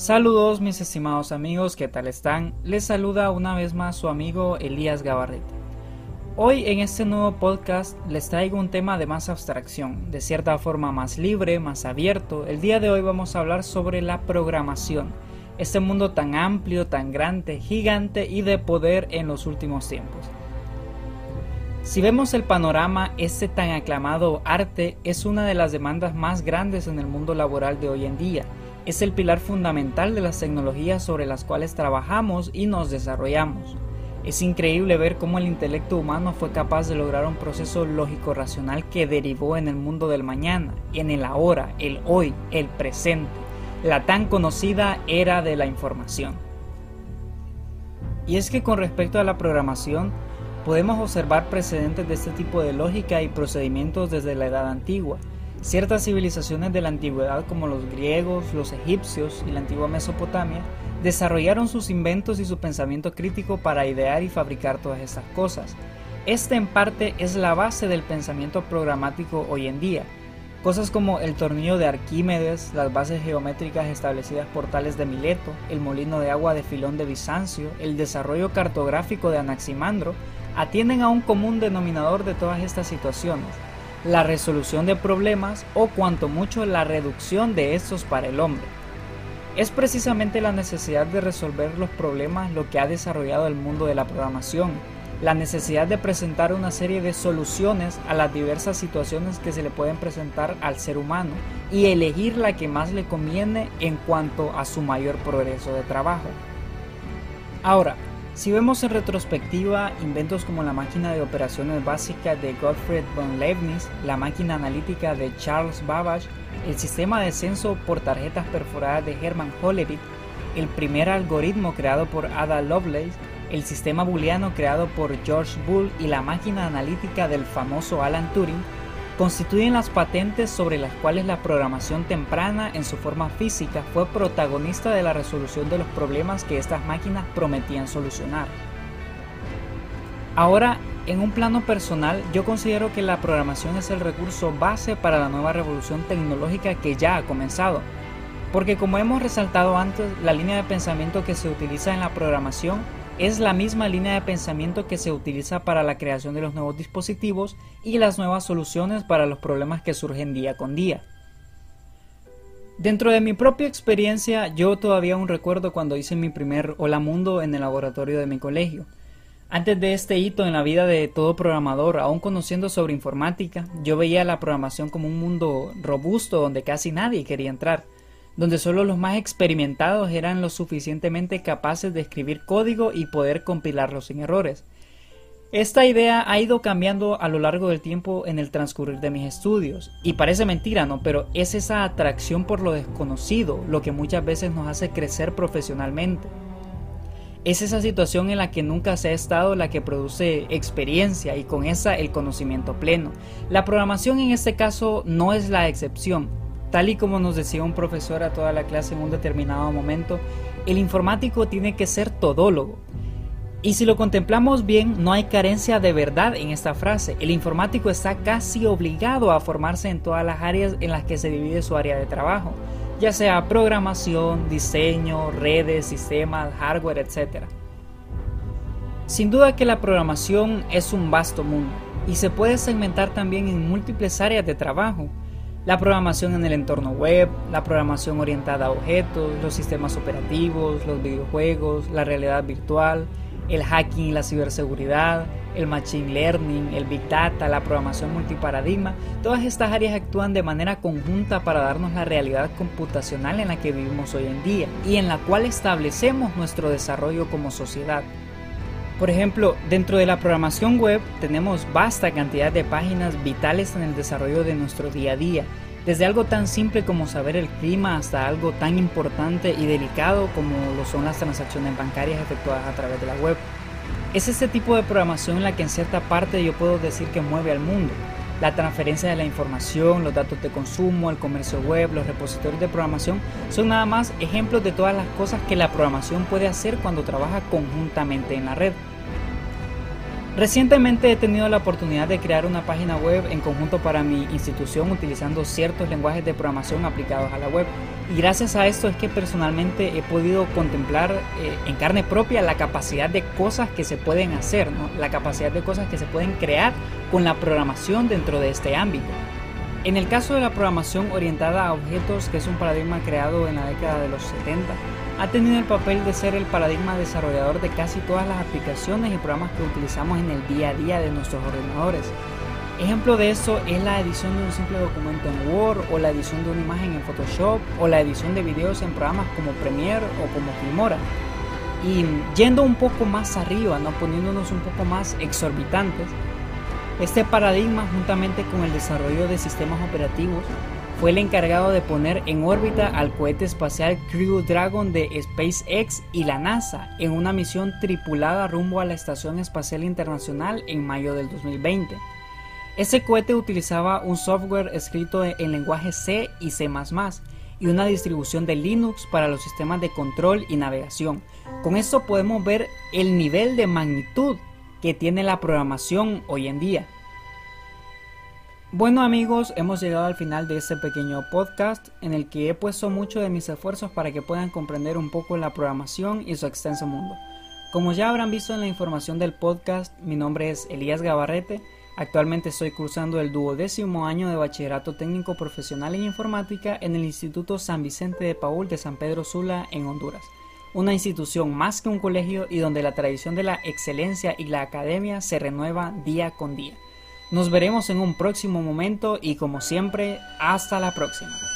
Saludos mis estimados amigos, ¿qué tal están? Les saluda una vez más su amigo Elías Gabarrete. Hoy en este nuevo podcast les traigo un tema de más abstracción, de cierta forma más libre, más abierto. El día de hoy vamos a hablar sobre la programación, este mundo tan amplio, tan grande, gigante y de poder en los últimos tiempos. Si vemos el panorama, este tan aclamado arte es una de las demandas más grandes en el mundo laboral de hoy en día es el pilar fundamental de las tecnologías sobre las cuales trabajamos y nos desarrollamos. Es increíble ver cómo el intelecto humano fue capaz de lograr un proceso lógico-racional que derivó en el mundo del mañana, en el ahora, el hoy, el presente, la tan conocida era de la información. Y es que con respecto a la programación, podemos observar precedentes de este tipo de lógica y procedimientos desde la edad antigua, Ciertas civilizaciones de la antigüedad como los griegos, los egipcios y la antigua Mesopotamia desarrollaron sus inventos y su pensamiento crítico para idear y fabricar todas estas cosas. Este en parte es la base del pensamiento programático hoy en día. Cosas como el tornillo de Arquímedes, las bases geométricas establecidas por Tales de Mileto, el molino de agua de Filón de Bizancio, el desarrollo cartográfico de Anaximandro, atienden a un común denominador de todas estas situaciones, la resolución de problemas o cuanto mucho la reducción de estos para el hombre. Es precisamente la necesidad de resolver los problemas lo que ha desarrollado el mundo de la programación, la necesidad de presentar una serie de soluciones a las diversas situaciones que se le pueden presentar al ser humano y elegir la que más le conviene en cuanto a su mayor progreso de trabajo. Ahora, si vemos en retrospectiva inventos como la máquina de operaciones básica de Gottfried von Leibniz, la máquina analítica de Charles Babbage, el sistema de censo por tarjetas perforadas de Hermann Hollerith, el primer algoritmo creado por Ada Lovelace, el sistema booleano creado por George Boole y la máquina analítica del famoso Alan Turing, constituyen las patentes sobre las cuales la programación temprana en su forma física fue protagonista de la resolución de los problemas que estas máquinas prometían solucionar. Ahora, en un plano personal, yo considero que la programación es el recurso base para la nueva revolución tecnológica que ya ha comenzado, porque como hemos resaltado antes, la línea de pensamiento que se utiliza en la programación es la misma línea de pensamiento que se utiliza para la creación de los nuevos dispositivos y las nuevas soluciones para los problemas que surgen día con día. Dentro de mi propia experiencia, yo todavía aún recuerdo cuando hice mi primer Hola Mundo en el laboratorio de mi colegio. Antes de este hito en la vida de todo programador, aún conociendo sobre informática, yo veía la programación como un mundo robusto donde casi nadie quería entrar donde solo los más experimentados eran lo suficientemente capaces de escribir código y poder compilarlo sin errores. Esta idea ha ido cambiando a lo largo del tiempo en el transcurrir de mis estudios, y parece mentira, ¿no? Pero es esa atracción por lo desconocido lo que muchas veces nos hace crecer profesionalmente. Es esa situación en la que nunca se ha estado la que produce experiencia y con esa el conocimiento pleno. La programación en este caso no es la excepción, Tal y como nos decía un profesor a toda la clase en un determinado momento, el informático tiene que ser todólogo. Y si lo contemplamos bien, no hay carencia de verdad en esta frase. El informático está casi obligado a formarse en todas las áreas en las que se divide su área de trabajo, ya sea programación, diseño, redes, sistemas, hardware, etc. Sin duda que la programación es un vasto mundo y se puede segmentar también en múltiples áreas de trabajo la programación en el entorno web, la programación orientada a objetos, los sistemas operativos, los videojuegos, la realidad virtual, el hacking y la ciberseguridad, el machine learning, el big data, la programación multiparadigma, todas estas áreas actúan de manera conjunta para darnos la realidad computacional en la que vivimos hoy en día y en la cual establecemos nuestro desarrollo como sociedad. Por ejemplo, dentro de la programación web tenemos vasta cantidad de páginas vitales en el desarrollo de nuestro día a día, desde algo tan simple como saber el clima hasta algo tan importante y delicado como lo son las transacciones bancarias efectuadas a través de la web. Es este tipo de programación la que en cierta parte yo puedo decir que mueve al mundo. La transferencia de la información, los datos de consumo, el comercio web, los repositorios de programación son nada más ejemplos de todas las cosas que la programación puede hacer cuando trabaja conjuntamente en la red. Recientemente he tenido la oportunidad de crear una página web en conjunto para mi institución utilizando ciertos lenguajes de programación aplicados a la web Y gracias a esto es que personalmente he podido contemplar eh, en carne propia la capacidad de cosas que se pueden hacer, la capacidad de cosas que se pueden crear con la programación dentro de este ámbito. En el caso de la programación orientada a objetos, que es un paradigma creado en la década de los 70, ha tenido el papel de ser el paradigma desarrollador de casi todas las aplicaciones y programas que utilizamos en el día a día de nuestros ordenadores. Ejemplo de eso es la edición de un simple documento en Word o la edición de una imagen en Photoshop o la edición de videos en programas como Premiere o como Filmora. Y yendo un poco más arriba, ¿no? poniéndonos un poco más exorbitantes, este paradigma juntamente con el desarrollo de sistemas operativos fue el encargado de poner en órbita al cohete espacial Crew Dragon de SpaceX y la NASA en una misión tripulada rumbo a la Estación Espacial Internacional en mayo del 2020. Ese cohete utilizaba un software escrito en lenguaje C y C ⁇ y una distribución de Linux para los sistemas de control y navegación. Con esto podemos ver el nivel de magnitud que tiene la programación hoy en día. Bueno amigos, hemos llegado al final de este pequeño podcast en el que he puesto mucho de mis esfuerzos para que puedan comprender un poco la programación y su extenso mundo. Como ya habrán visto en la información del podcast, mi nombre es Elías Gabarrete Actualmente estoy cursando el duodécimo año de bachillerato técnico profesional en informática en el Instituto San Vicente de Paul de San Pedro Sula en Honduras, una institución más que un colegio y donde la tradición de la excelencia y la academia se renueva día con día. Nos veremos en un próximo momento y como siempre, hasta la próxima.